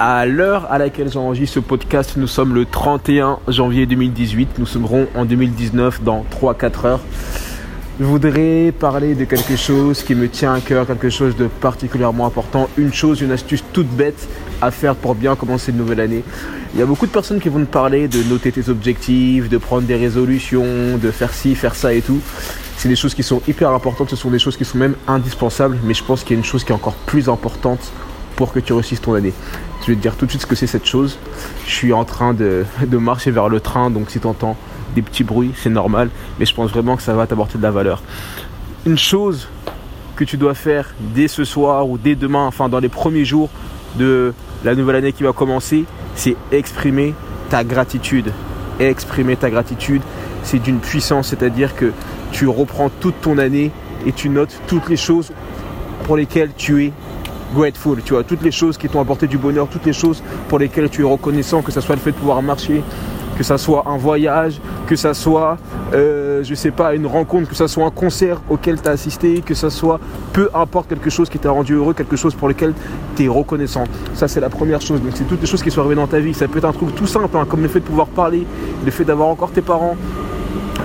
à l'heure à laquelle j'enregistre ce podcast, nous sommes le 31 janvier 2018. Nous serons en 2019 dans 3-4 heures. Je voudrais parler de quelque chose qui me tient à cœur, quelque chose de particulièrement important, une chose, une astuce toute bête à faire pour bien commencer une nouvelle année. Il y a beaucoup de personnes qui vont te parler de noter tes objectifs, de prendre des résolutions, de faire ci, faire ça et tout. C'est des choses qui sont hyper importantes, ce sont des choses qui sont même indispensables, mais je pense qu'il y a une chose qui est encore plus importante pour que tu réussisses ton année. Je vais te dire tout de suite ce que c'est cette chose. Je suis en train de, de marcher vers le train, donc si tu entends des petits bruits, c'est normal, mais je pense vraiment que ça va t'apporter de la valeur. Une chose que tu dois faire dès ce soir ou dès demain, enfin dans les premiers jours de la nouvelle année qui va commencer, c'est exprimer ta gratitude. Exprimer ta gratitude, c'est d'une puissance, c'est-à-dire que tu reprends toute ton année et tu notes toutes les choses pour lesquelles tu es grateful, tu vois, toutes les choses qui t'ont apporté du bonheur, toutes les choses pour lesquelles tu es reconnaissant, que ce soit le fait de pouvoir marcher, que ça soit un voyage, que ça soit, euh, je sais pas, une rencontre, que ça soit un concert auquel tu as assisté, que ça soit peu importe quelque chose qui t'a rendu heureux, quelque chose pour lequel tu es reconnaissant. Ça, c'est la première chose. Donc, c'est toutes les choses qui sont arrivées dans ta vie. Ça peut être un truc tout simple, hein, comme le fait de pouvoir parler, le fait d'avoir encore tes parents,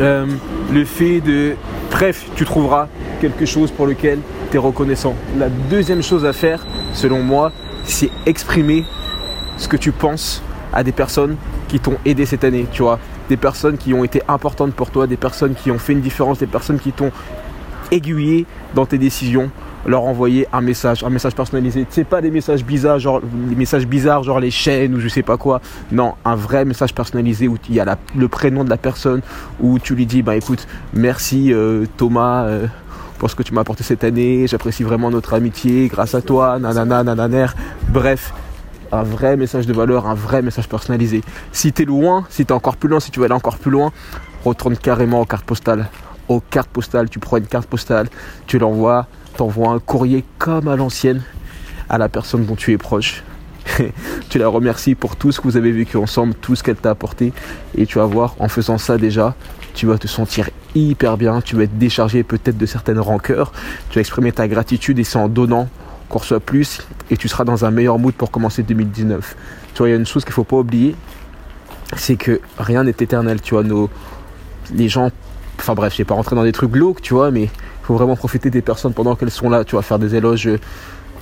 euh, le fait de. Bref, tu trouveras quelque chose pour lequel tu es reconnaissant. La deuxième chose à faire, selon moi, c'est exprimer ce que tu penses à des personnes qui t'ont aidé cette année, tu vois. Des personnes qui ont été importantes pour toi, des personnes qui ont fait une différence, des personnes qui t'ont aiguillé dans tes décisions, leur envoyer un message, un message personnalisé. C'est pas des messages bizarres, genre les messages bizarres, genre les chaînes ou je sais pas quoi. Non, un vrai message personnalisé où il y a le prénom de la personne, où tu lui dis, bah écoute, merci euh, Thomas. Euh, pour ce que tu m'as apporté cette année, j'apprécie vraiment notre amitié, grâce à toi, nanana, nananer. Bref, un vrai message de valeur, un vrai message personnalisé. Si tu es loin, si tu es encore plus loin, si tu veux aller encore plus loin, retourne carrément aux cartes postales. Aux cartes postales, tu prends une carte postale, tu l'envoies, t'envoies un courrier comme à l'ancienne à la personne dont tu es proche. tu la remercies pour tout ce que vous avez vécu ensemble, tout ce qu'elle t'a apporté. Et tu vas voir, en faisant ça déjà, tu vas te sentir hyper bien, tu vas être déchargé peut-être de certaines rancœurs, tu vas exprimer ta gratitude et c'est en donnant qu'on reçoit plus et tu seras dans un meilleur mood pour commencer 2019. Tu vois, il y a une chose qu'il faut pas oublier, c'est que rien n'est éternel, tu vois, nos, les gens, enfin bref, je vais pas rentrer dans des trucs glauques, tu vois, mais il faut vraiment profiter des personnes pendant qu'elles sont là, tu vois, faire des éloges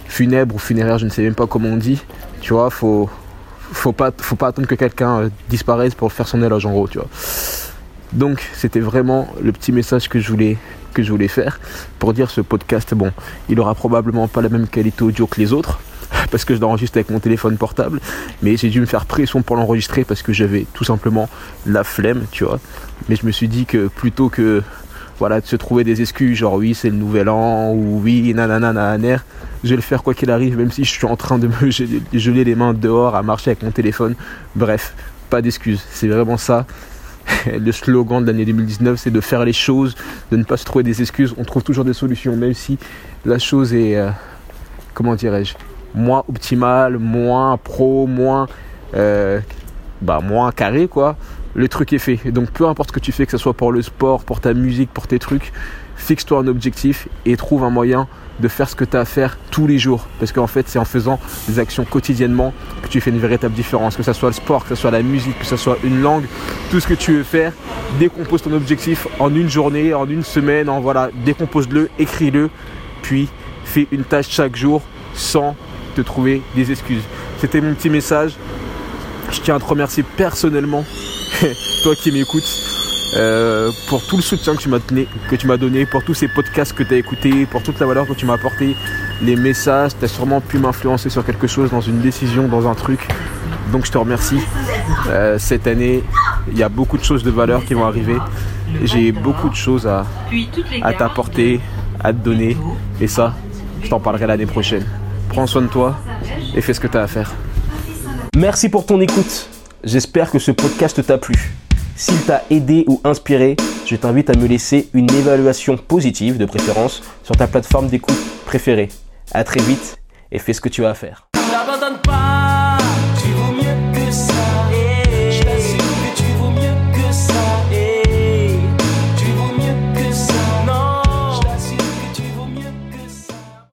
funèbres ou funéraires, je ne sais même pas comment on dit, tu vois, faut, faut pas, faut pas attendre que quelqu'un euh, disparaisse pour faire son éloge en gros. Donc c'était vraiment le petit message que je voulais que je voulais faire pour dire ce podcast bon il aura probablement pas la même qualité audio que les autres parce que je l'enregistre avec mon téléphone portable mais j'ai dû me faire pression pour l'enregistrer parce que j'avais tout simplement la flemme tu vois mais je me suis dit que plutôt que voilà de se trouver des excuses genre oui c'est le nouvel an ou oui nanana nanana je vais le faire quoi qu'il arrive même si je suis en train de me geler les mains dehors à marcher avec mon téléphone bref pas d'excuses c'est vraiment ça le slogan de l'année 2019, c'est de faire les choses, de ne pas se trouver des excuses. On trouve toujours des solutions, même si la chose est, euh, comment dirais-je, moins optimale, moins pro, moins, euh, bah, moins carré, quoi. Le truc est fait. donc, peu importe ce que tu fais, que ce soit pour le sport, pour ta musique, pour tes trucs, fixe-toi un objectif et trouve un moyen de faire ce que tu as à faire tous les jours. Parce qu'en fait, c'est en faisant des actions quotidiennement que tu fais une véritable différence. Que ce soit le sport, que ce soit la musique, que ce soit une langue, tout ce que tu veux faire, décompose ton objectif en une journée, en une semaine, en voilà, décompose-le, écris-le, puis fais une tâche chaque jour sans te trouver des excuses. C'était mon petit message. Je tiens à te remercier personnellement, toi qui m'écoutes euh, pour tout le soutien que tu m'as donné, pour tous ces podcasts que tu as écoutés, pour toute la valeur que tu m'as apporté, les messages, tu as sûrement pu m'influencer sur quelque chose, dans une décision, dans un truc. Donc je te remercie. Euh, cette année, il y a beaucoup de choses de valeur qui vont arriver. J'ai beaucoup de choses à, à t'apporter, à te donner. Et ça, je t'en parlerai l'année prochaine. Prends soin de toi et fais ce que tu as à faire. Merci pour ton écoute. J'espère que ce podcast t'a plu. S'il t'a aidé ou inspiré, je t'invite à me laisser une évaluation positive de préférence sur ta plateforme d'écoute préférée. A très vite et fais ce que tu as à faire.